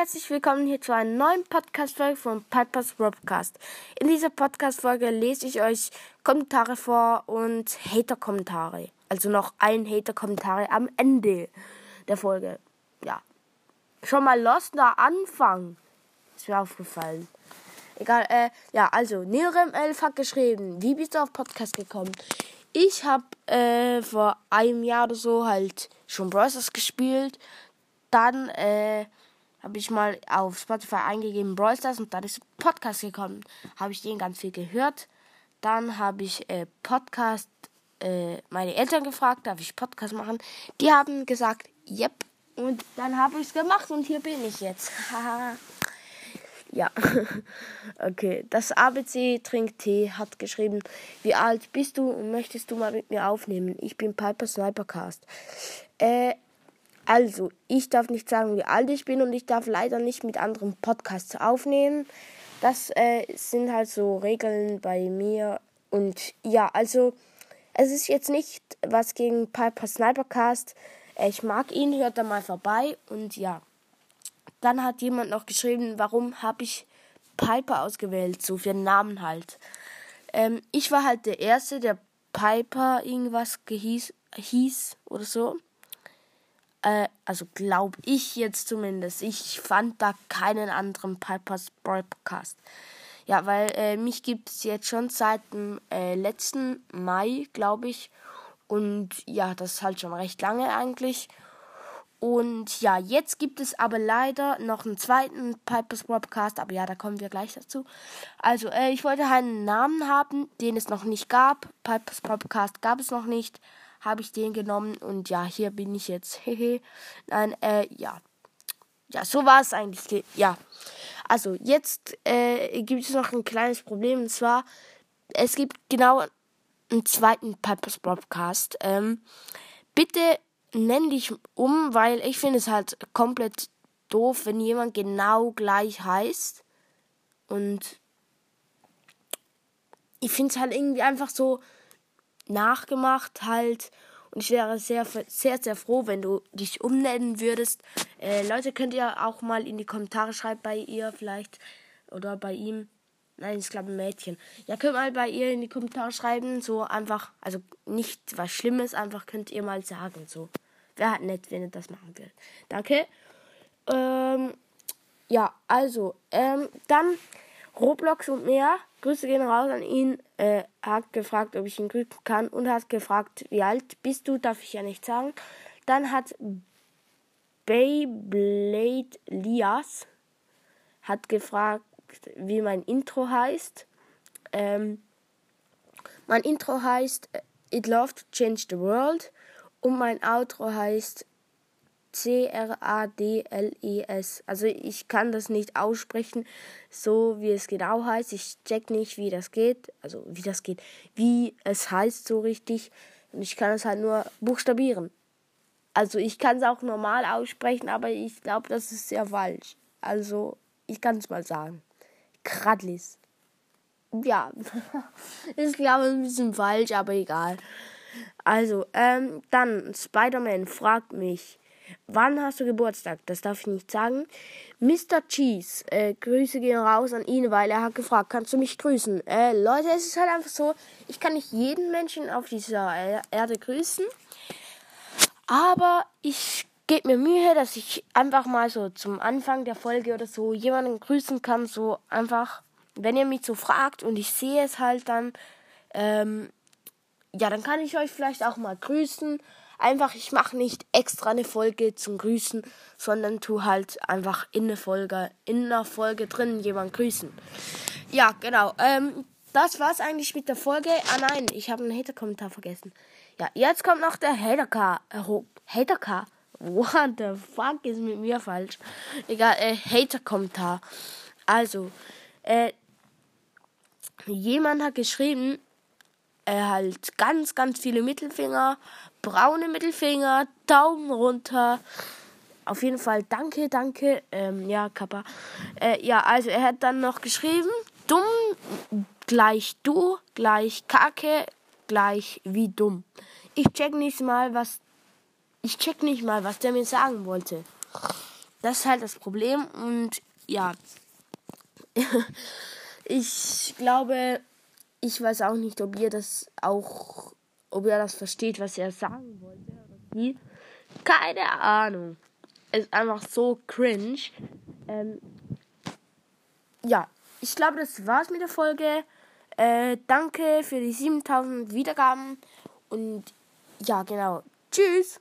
herzlich willkommen hier zu einer neuen Podcast-Folge von Pipers Robcast. In dieser Podcast-Folge lese ich euch Kommentare vor und Hater-Kommentare. Also noch ein Hater-Kommentare am Ende der Folge. Ja. Schon mal lost nach Anfang. Ist mir aufgefallen. Egal, äh, ja, also, Nilrem 11 hat geschrieben, wie bist du auf Podcast gekommen? Ich habe äh, vor einem Jahr oder so halt schon Bros. gespielt. Dann, äh, habe ich mal auf Spotify eingegeben Brawl Stars und dann ist Podcast gekommen. Habe ich den ganz viel gehört. Dann habe ich äh, Podcast äh, meine Eltern gefragt, darf ich Podcast machen? Die haben gesagt, yep. Und dann habe ich es gemacht und hier bin ich jetzt. ja. okay. Das ABC trinkt Tee hat geschrieben, wie alt bist du und möchtest du mal mit mir aufnehmen? Ich bin Piper Snipercast. Äh, also, ich darf nicht sagen, wie alt ich bin und ich darf leider nicht mit anderen Podcasts aufnehmen. Das äh, sind halt so Regeln bei mir. Und ja, also, es ist jetzt nicht was gegen Piper Snipercast. Ich mag ihn, hört da mal vorbei. Und ja, dann hat jemand noch geschrieben, warum habe ich Piper ausgewählt, so für Namen halt. Ähm, ich war halt der Erste, der Piper irgendwas hieß oder so. Äh, also glaube ich jetzt zumindest. Ich fand da keinen anderen Pipers Podcast. Ja, weil äh, mich gibt es jetzt schon seit dem äh, letzten Mai, glaube ich. Und ja, das ist halt schon recht lange eigentlich. Und ja, jetzt gibt es aber leider noch einen zweiten Pipers Podcast, aber ja, da kommen wir gleich dazu. Also, äh, ich wollte einen Namen haben, den es noch nicht gab. Pipers Podcast gab es noch nicht habe ich den genommen und ja, hier bin ich jetzt. Nein, äh, ja. Ja, so war es eigentlich. Ja. Also, jetzt äh, gibt es noch ein kleines Problem und zwar, es gibt genau einen zweiten Pipers Podcast. Ähm, bitte nenn dich um, weil ich finde es halt komplett doof, wenn jemand genau gleich heißt. Und ich finde es halt irgendwie einfach so, nachgemacht halt. Und ich wäre sehr, sehr, sehr froh, wenn du dich umnennen würdest. Äh, Leute, könnt ihr auch mal in die Kommentare schreiben bei ihr vielleicht. Oder bei ihm. Nein, ich glaube ein Mädchen. Ja, könnt mal bei ihr in die Kommentare schreiben. So einfach, also nicht was Schlimmes, einfach könnt ihr mal sagen. So. Wäre halt nett, wenn ihr das machen würdet. Danke. Ähm, ja, also, ähm, dann Roblox und mehr. Grüße gehen raus an ihn. Äh, hat gefragt, ob ich ihn grüßen kann und hat gefragt, wie alt bist du? Darf ich ja nicht sagen. Dann hat Beyblade Lias hat gefragt, wie mein Intro heißt. Ähm, mein Intro heißt äh, It Love to Change the World und mein Outro heißt C-R-A-D-L-E-S. Also ich kann das nicht aussprechen, so wie es genau heißt. Ich check nicht, wie das geht. Also wie das geht. Wie es heißt so richtig. Und ich kann es halt nur buchstabieren. Also ich kann es auch normal aussprechen, aber ich glaube, das ist sehr falsch. Also ich kann es mal sagen. Kradlis. Ja, ist glaube ich ein bisschen falsch, aber egal. Also, ähm, dann Spider-Man fragt mich, Wann hast du Geburtstag? Das darf ich nicht sagen. Mr. Cheese, äh, Grüße gehen raus an ihn, weil er hat gefragt, kannst du mich grüßen? Äh, Leute, es ist halt einfach so, ich kann nicht jeden Menschen auf dieser Erde grüßen. Aber ich gebe mir Mühe, dass ich einfach mal so zum Anfang der Folge oder so jemanden grüßen kann. So einfach, wenn ihr mich so fragt und ich sehe es halt dann, ähm, ja, dann kann ich euch vielleicht auch mal grüßen. Einfach, ich mache nicht extra eine Folge zum Grüßen, sondern tu halt einfach in eine Folge, in einer Folge drin jemand grüßen. Ja, genau. Ähm, das war's eigentlich mit der Folge. Ah nein, ich habe einen Hater-Kommentar vergessen. Ja, jetzt kommt noch der Hater-K. Äh, Hater-K. What the fuck ist mit mir falsch? Egal, äh, Hater-Kommentar. Also, äh, jemand hat geschrieben, er halt ganz, ganz viele Mittelfinger, braune Mittelfinger, Daumen runter. Auf jeden Fall danke, danke. Ähm, ja, Kappa. Äh, ja, also er hat dann noch geschrieben, dumm gleich du gleich Kacke gleich wie dumm. Ich check nicht mal, was ich check nicht mal, was der mir sagen wollte. Das ist halt das Problem und ja. ich glaube, ich weiß auch nicht, ob ihr das auch, ob ihr das versteht, was er sagen wollte oder wie. Keine Ahnung. Ist einfach so cringe. Ähm, ja, ich glaube, das war's mit der Folge. Äh, danke für die 7000 Wiedergaben und ja, genau. Tschüss.